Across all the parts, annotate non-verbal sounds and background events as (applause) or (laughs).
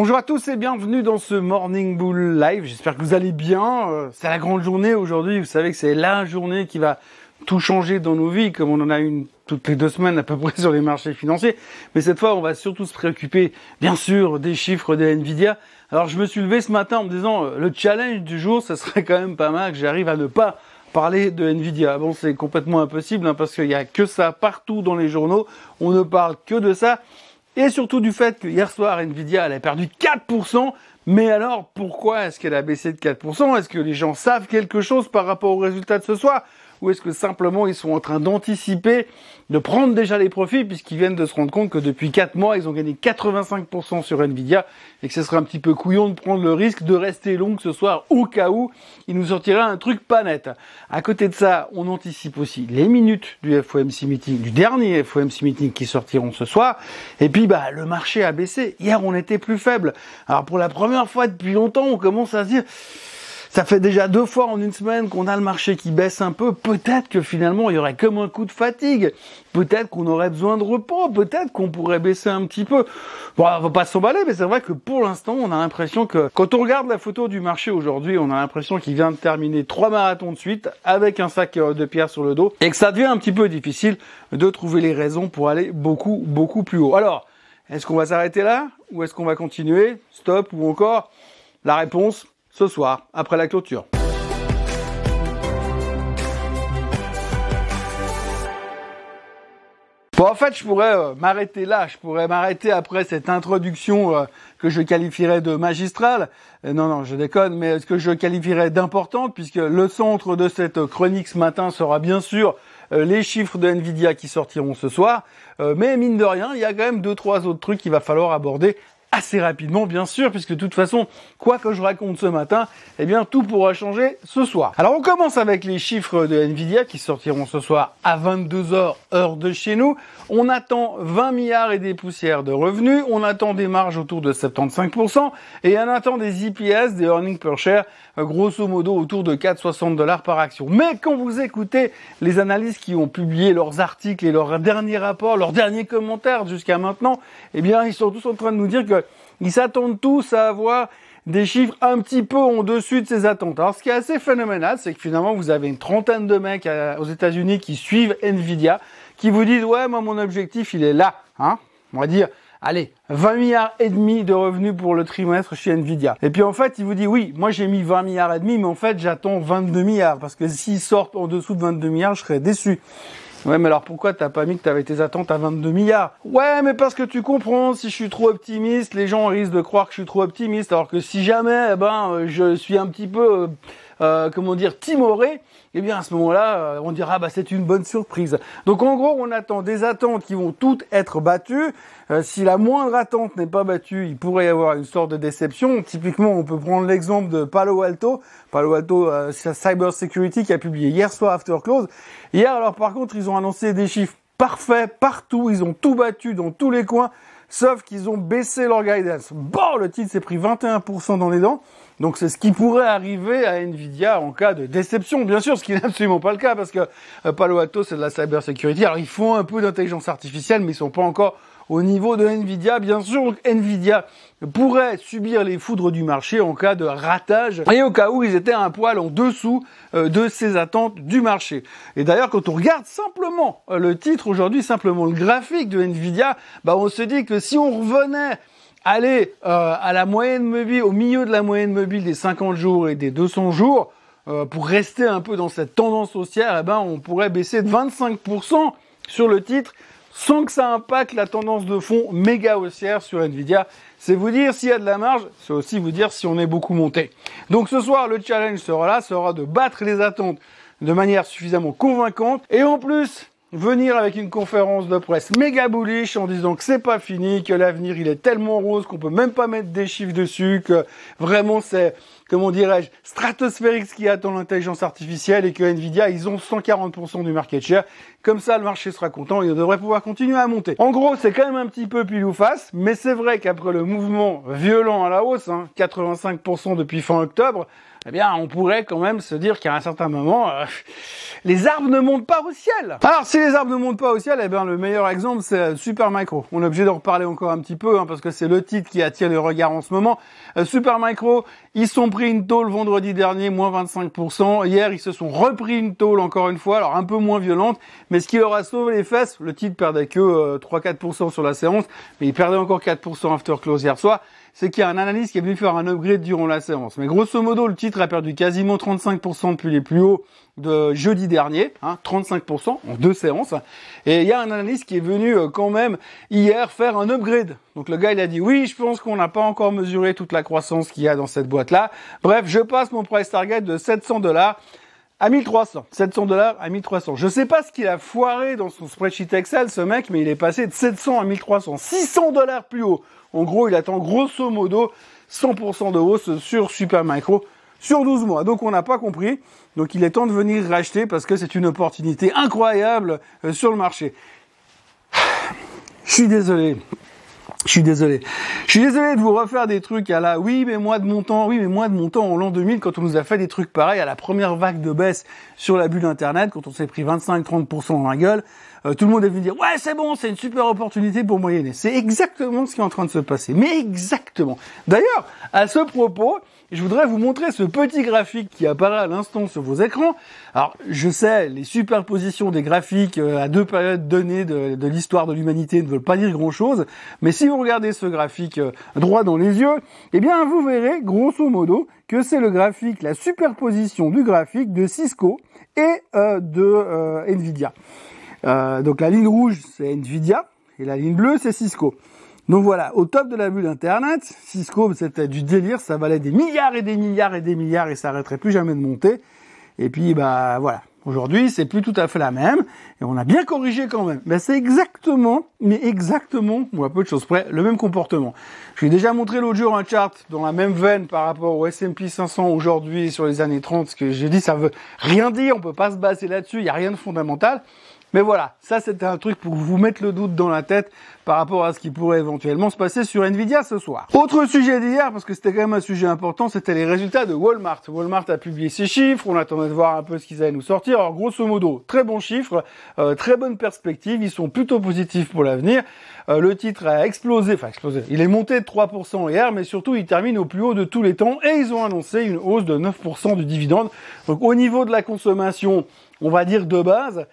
Bonjour à tous et bienvenue dans ce Morning Bull Live. J'espère que vous allez bien. Euh, c'est la grande journée aujourd'hui. Vous savez que c'est la journée qui va tout changer dans nos vies, comme on en a une toutes les deux semaines à peu près (laughs) sur les marchés financiers. Mais cette fois, on va surtout se préoccuper, bien sûr, des chiffres de Nvidia. Alors, je me suis levé ce matin en me disant, euh, le challenge du jour, ce serait quand même pas mal que j'arrive à ne pas parler de Nvidia. Bon, c'est complètement impossible hein, parce qu'il n'y a que ça partout dans les journaux. On ne parle que de ça et surtout du fait que hier soir, Nvidia, elle a perdu 4%. Mais alors, pourquoi est-ce qu'elle a baissé de 4% Est-ce que les gens savent quelque chose par rapport aux résultats de ce soir? Ou est-ce que simplement ils sont en train d'anticiper, de prendre déjà les profits puisqu'ils viennent de se rendre compte que depuis 4 mois, ils ont gagné 85% sur Nvidia et que ce serait un petit peu couillon de prendre le risque de rester long ce soir au cas où il nous sortirait un truc pas net. À côté de ça, on anticipe aussi les minutes du FOMC meeting, du dernier FOMC meeting qui sortiront ce soir. Et puis, bah, le marché a baissé. Hier, on était plus faible. Alors, pour la première fois depuis longtemps, on commence à se dire, ça fait déjà deux fois en une semaine qu'on a le marché qui baisse un peu. Peut-être que finalement il y aurait comme un coup de fatigue. Peut-être qu'on aurait besoin de repos. Peut-être qu'on pourrait baisser un petit peu. Bon, on va pas s'emballer, mais c'est vrai que pour l'instant, on a l'impression que quand on regarde la photo du marché aujourd'hui, on a l'impression qu'il vient de terminer trois marathons de suite avec un sac de pierre sur le dos et que ça devient un petit peu difficile de trouver les raisons pour aller beaucoup, beaucoup plus haut. Alors, est-ce qu'on va s'arrêter là? Ou est-ce qu'on va continuer? Stop ou encore? La réponse, ce soir, après la clôture. Bon, en fait, je pourrais euh, m'arrêter là. Je pourrais m'arrêter après cette introduction euh, que je qualifierais de magistrale. Euh, non, non, je déconne, mais ce que je qualifierais d'importante, puisque le centre de cette chronique ce matin sera bien sûr les chiffres de Nvidia qui sortiront ce soir. mais mine de rien, il y a quand même deux, trois autres trucs qu'il va falloir aborder assez rapidement, bien sûr, puisque de toute façon, quoi que je raconte ce matin, eh bien, tout pourra changer ce soir. Alors, on commence avec les chiffres de Nvidia qui sortiront ce soir à 22h, heure de chez nous. On attend 20 milliards et des poussières de revenus. On attend des marges autour de 75% et on attend des EPS, des earnings per share, grosso modo autour de 4,60 dollars par action. Mais quand vous écoutez les analystes qui ont publié leurs articles et leurs derniers rapports, leurs derniers commentaires jusqu'à maintenant, eh bien, ils sont tous en train de nous dire que ils s'attendent tous à avoir des chiffres un petit peu en dessus de ces attentes. Alors ce qui est assez phénoménal, c'est que finalement vous avez une trentaine de mecs euh, aux États-Unis qui suivent Nvidia, qui vous disent ouais moi mon objectif il est là, hein, on va dire allez 20 milliards et demi de revenus pour le trimestre chez Nvidia. Et puis en fait il vous dit oui moi j'ai mis 20 milliards et demi, mais en fait j'attends 22 milliards parce que s'ils sortent en dessous de 22 milliards je serais déçu. Ouais, mais alors pourquoi t'as pas mis que t'avais tes attentes à 22 milliards? Ouais, mais parce que tu comprends, si je suis trop optimiste, les gens risquent de croire que je suis trop optimiste, alors que si jamais, eh ben, euh, je suis un petit peu, euh, euh, comment dire, timoré, eh bien à ce moment-là, on dira bah c'est une bonne surprise. Donc en gros, on attend des attentes qui vont toutes être battues. si la moindre attente n'est pas battue, il pourrait y avoir une sorte de déception. Typiquement, on peut prendre l'exemple de Palo Alto. Palo Alto Cyber Security qui a publié hier soir after close. Hier, alors par contre, ils ont annoncé des chiffres parfaits partout. Ils ont tout battu dans tous les coins. Sauf qu'ils ont baissé leur guidance. Bon, le titre s'est pris 21% dans les dents. Donc c'est ce qui pourrait arriver à Nvidia en cas de déception, bien sûr, ce qui n'est absolument pas le cas parce que euh, Palo Alto c'est de la cyber security. Alors ils font un peu d'intelligence artificielle, mais ils sont pas encore au niveau de Nvidia. Bien sûr, Nvidia pourrait subir les foudres du marché en cas de ratage et au cas où ils étaient un poil en dessous euh, de ces attentes du marché. Et d'ailleurs, quand on regarde simplement euh, le titre aujourd'hui, simplement le graphique de Nvidia, bah on se dit que si on revenait aller euh, à la moyenne mobile, au milieu de la moyenne mobile des 50 jours et des 200 jours, pour rester un peu dans cette tendance haussière, eh ben, on pourrait baisser de 25% sur le titre sans que ça impacte la tendance de fond méga haussière sur Nvidia. C'est vous dire s'il y a de la marge, c'est aussi vous dire si on est beaucoup monté. Donc ce soir, le challenge sera là, sera de battre les attentes de manière suffisamment convaincante. Et en plus, venir avec une conférence de presse méga bullish en disant que c'est pas fini, que l'avenir il est tellement rose qu'on peut même pas mettre des chiffres dessus, que vraiment c'est, comment dirais-je, stratosphérique ce qui attend l'intelligence artificielle et que Nvidia ils ont 140% du market share. Comme ça le marché sera content et on devrait pouvoir continuer à monter. En gros c'est quand même un petit peu pile ou face, mais c'est vrai qu'après le mouvement violent à la hausse, hein, 85% depuis fin octobre, eh bien, on pourrait quand même se dire qu'à un certain moment, euh, les arbres ne montent pas au ciel. Alors, si les arbres ne montent pas au ciel, eh bien, le meilleur exemple, c'est Supermicro. On est obligé d'en reparler encore un petit peu, hein, parce que c'est le titre qui attire le regard en ce moment. Euh, Supermicro, ils sont pris une tôle vendredi dernier, moins 25%. Hier, ils se sont repris une tôle encore une fois, alors un peu moins violente, mais ce qui leur a sauvé les fesses, le titre perdait que 3-4% euh, sur la séance, mais il perdait encore 4% after close hier soir c'est qu'il y a un analyste qui est venu faire un upgrade durant la séance. Mais grosso modo, le titre a perdu quasiment 35% depuis les plus hauts de jeudi dernier, hein, 35% en deux séances. Et il y a un analyste qui est venu euh, quand même hier faire un upgrade. Donc le gars il a dit oui, je pense qu'on n'a pas encore mesuré toute la croissance qu'il y a dans cette boîte là. Bref, je passe mon price target de 700 dollars à 1300. 700 dollars à 1300. Je sais pas ce qu'il a foiré dans son spreadsheet Excel, ce mec, mais il est passé de 700 à 1300. 600 dollars plus haut. En gros, il attend grosso modo 100% de hausse sur Supermicro sur 12 mois. Donc on n'a pas compris. Donc il est temps de venir racheter parce que c'est une opportunité incroyable euh, sur le marché. (sighs) Je suis désolé. Je suis désolé. Je suis désolé de vous refaire des trucs à la oui mais moi de mon temps, oui mais moi de mon temps en l'an 2000 quand on nous a fait des trucs pareils à la première vague de baisse sur la bulle internet quand on s'est pris 25-30% dans la gueule. Euh, tout le monde est venu dire ouais c'est bon, c'est une super opportunité pour moyenner. C'est exactement ce qui est en train de se passer. Mais exactement. D'ailleurs, à ce propos, je voudrais vous montrer ce petit graphique qui apparaît à l'instant sur vos écrans. Alors, je sais, les superpositions des graphiques euh, à deux périodes données de, l'histoire de l'humanité ne veulent pas dire grand-chose, mais si vous regardez ce graphique euh, droit dans les yeux, eh bien, vous verrez, grosso modo, que c'est le graphique, la superposition du graphique de Cisco et de Nvidia. Euh, donc la ligne rouge, c'est Nvidia, et la ligne bleue, c'est Cisco. Donc voilà, au top de la bulle Internet, Cisco, c'était du délire, ça valait des milliards et des milliards et des milliards et ça arrêterait plus jamais de monter. Et puis, bah voilà, aujourd'hui, c'est plus tout à fait la même, et on a bien corrigé quand même. Mais c'est exactement, mais exactement, ou à peu de choses près, le même comportement. Je déjà montré l'autre jour un chart dans la même veine par rapport au S&P 500 aujourd'hui sur les années 30, ce que j'ai dit, ça veut rien dire, on peut pas se baser là-dessus, il n'y a rien de fondamental. Mais voilà, ça c'était un truc pour vous mettre le doute dans la tête par rapport à ce qui pourrait éventuellement se passer sur Nvidia ce soir. Autre sujet d'hier, parce que c'était quand même un sujet important, c'était les résultats de Walmart. Walmart a publié ses chiffres, on attendait de voir un peu ce qu'ils allaient nous sortir. Alors grosso modo, très bons chiffres, euh, très bonne perspective, ils sont plutôt positifs pour l'avenir. Euh, le titre a explosé, enfin explosé, il est monté de 3% hier, mais surtout il termine au plus haut de tous les temps et ils ont annoncé une hausse de 9% du dividende. Donc au niveau de la consommation, on va dire de base,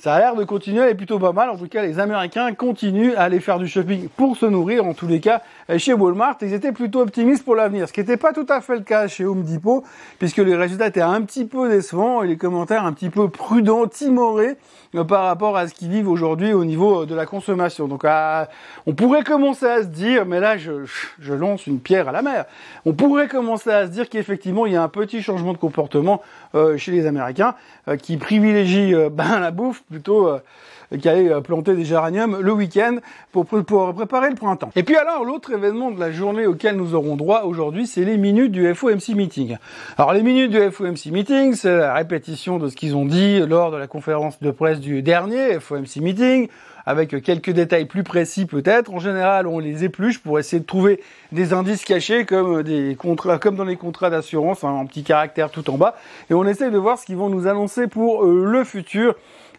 ça a l'air de continuer, elle est plutôt pas mal. En tout cas, les Américains continuent à aller faire du shopping pour se nourrir. En tous les cas, chez Walmart, ils étaient plutôt optimistes pour l'avenir, ce qui n'était pas tout à fait le cas chez Home Depot, puisque les résultats étaient un petit peu décevants et les commentaires un petit peu prudents, timorés euh, par rapport à ce qu'ils vivent aujourd'hui au niveau euh, de la consommation. Donc, on pourrait commencer à se dire, mais là, je, je lance une pierre à la mer. On pourrait commencer à se dire qu'effectivement, il y a un petit changement de comportement euh, chez les Américains qui privilégient (laughs) ben, la bouffe plutôt qui allait planter des géraniums le week-end pour, pour préparer le printemps. Et puis alors, l'autre événement de la journée auquel nous aurons droit aujourd'hui, c'est les minutes du FOMC Meeting. Alors les minutes du FOMC Meeting, c'est la répétition de ce qu'ils ont dit lors de la conférence de presse du dernier FOMC Meeting, avec quelques détails plus précis peut-être. En général, on les épluche pour essayer de trouver des indices cachés comme des contrats, comme dans les contrats d'assurance, hein, en petit caractère tout en bas, et on essaie de voir ce qu'ils vont nous annoncer pour euh, le futur.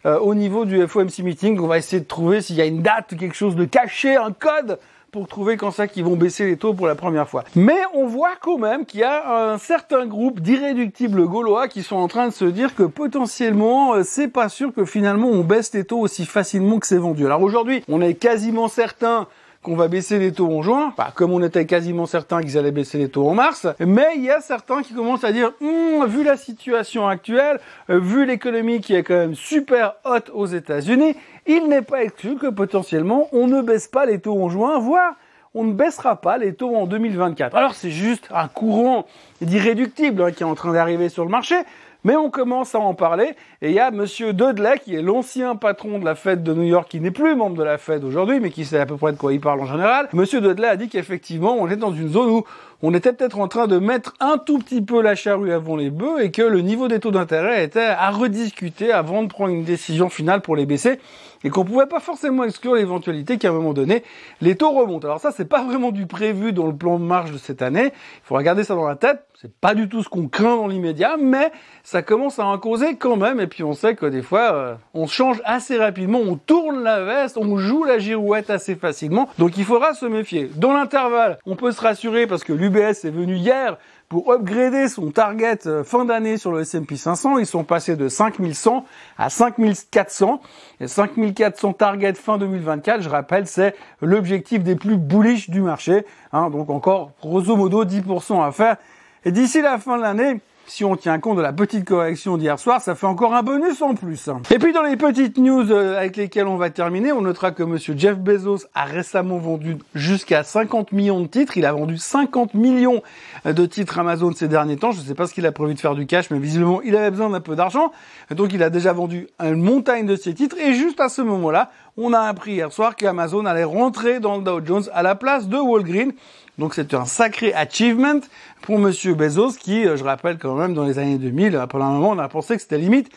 Euh, au niveau du FOMC meeting, on va essayer de trouver s'il y a une date, quelque chose de caché, un code pour trouver quand ça qu'ils vont baisser les taux pour la première fois. Mais on voit quand même qu'il y a un certain groupe d'irréductibles gaulois qui sont en train de se dire que potentiellement euh, c'est pas sûr que finalement on baisse les taux aussi facilement que c'est vendu. Alors aujourd'hui, on est quasiment certain qu'on va baisser les taux en juin, bah, comme on était quasiment certain qu'ils allaient baisser les taux en mars, mais il y a certains qui commencent à dire, hum, vu la situation actuelle, euh, vu l'économie qui est quand même super haute aux États-Unis, il n'est pas exclu que potentiellement on ne baisse pas les taux en juin, voire on ne baissera pas les taux en 2024. Alors c'est juste un courant d'irréductible hein, qui est en train d'arriver sur le marché, Mais on commence à en parler et il y a monsieur Dudley qui est l'ancien patron de la Fed de New York qui n'est plus membre de la Fed aujourd'hui mais qui sait à peu près de quoi il parle en général. Monsieur Dudley a dit qu'effectivement on est dans une zone où on était peut-être en train de mettre un tout petit peu la charrue avant les bœufs et que le niveau des taux d'intérêt était à rediscuter avant de prendre une décision finale pour les baisser et qu'on pouvait pas forcément exclure l'éventualité qu'à un moment donné, les taux remontent. Alors ça, c'est pas vraiment du prévu dans le plan de marge de cette année. Il faut regarder ça dans la tête. C'est pas du tout ce qu'on craint dans l'immédiat, mais ça commence à en causer quand même. Et puis on sait que des fois, euh, on change assez rapidement, on tourne la veste, on joue la girouette assez facilement. Donc il faudra se méfier. Dans l'intervalle, on peut se rassurer parce que l'UBS est venu hier pour upgrader son target euh, fin d'année sur le S&P 500. Ils sont passés de 5100 à 5400. Et 5400 target fin 2024, je rappelle, c'est l'objectif des plus bullish du marché. Hein, donc encore grosso modo 10% à faire et d'ici la fin de l'année, si on tient compte de la petite correction d'hier soir, ça fait encore un bonus en plus. Et puis dans les petites news euh, avec lesquelles on va terminer, on notera que monsieur Jeff Bezos a récemment vendu jusqu'à 50 millions de titres. Il a vendu 50 millions de titres Amazon ces derniers temps. Je ne sais pas ce qu'il a prévu de faire du cash, mais visiblement il avait besoin d'un peu d'argent. Donc il a déjà vendu une montagne de ses titres. Et juste à ce moment-là, on a appris hier soir qu'Amazon allait rentrer dans le Dow Jones à la place de Walgreens. Donc c'est un sacré achievement pour Monsieur Bezos qui, euh, je rappelle quand même, dans les années 2000, pendant un moment, on a pensé que c'était limite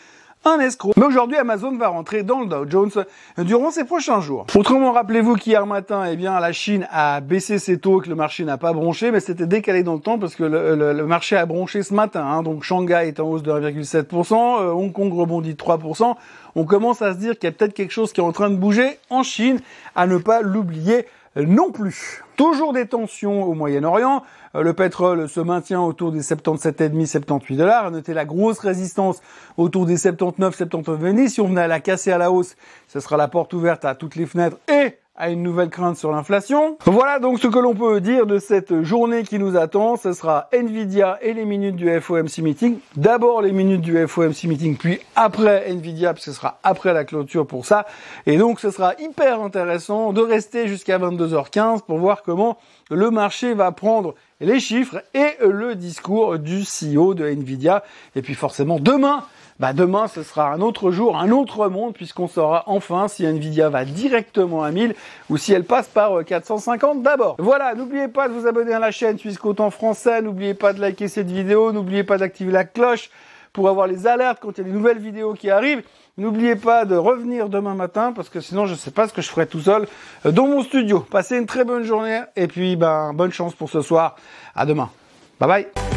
un escroc. Mais aujourd'hui, Amazon va rentrer dans le Dow Jones durant ces prochains jours. Autrement, rappelez-vous qu'hier matin, eh bien, la Chine a baissé ses taux, que le marché n'a pas bronché, mais c'était décalé dans le temps parce que le, marché a bronché ce matin. Hein. Donc Shanghai est en hausse de 1,7%, euh, Hong Kong rebondit de 3%. On commence à se dire qu'il y a peut-être quelque chose qui est en train de bouger en Chine, à ne pas l'oublier non plus. Toujours des tensions au Moyen-Orient. Euh, le pétrole se maintient autour des 77,5, 78 dollars. Notez la grosse résistance autour des 79, 79 Si on venait à la casser à la hausse, ce sera la porte ouverte à toutes les fenêtres et à une nouvelle crainte sur l'inflation. Voilà donc ce que l'on peut dire de cette journée qui nous attend. Ce sera Nvidia et les minutes du FOMC meeting. D'abord les minutes du FOMC meeting, puis après Nvidia, parce que ce sera après la clôture pour ça. Et donc ce sera hyper intéressant de rester jusqu'à 22h15 pour voir comment le marché va prendre les chiffres et le discours du CEO de Nvidia. Et puis forcément demain, bah demain ce sera un autre jour, un autre monde, puisqu'on saura enfin si Nvidia va directement à 1000 ou si elle passe par 450 euh, d'abord. Voilà, n'oubliez pas de vous abonner à la chaîne Suisse en français, n'oubliez pas de liker cette vidéo, n'oubliez pas d'activer la cloche pour avoir les alertes quand il y a des nouvelles vidéos qui arrivent. N'oubliez pas de revenir demain matin parce que sinon je ne sais pas ce que je ferai tout seul euh, dans mon studio. Passez une très bonne journée et puis ben bonne chance pour ce soir. À demain. Bye bye.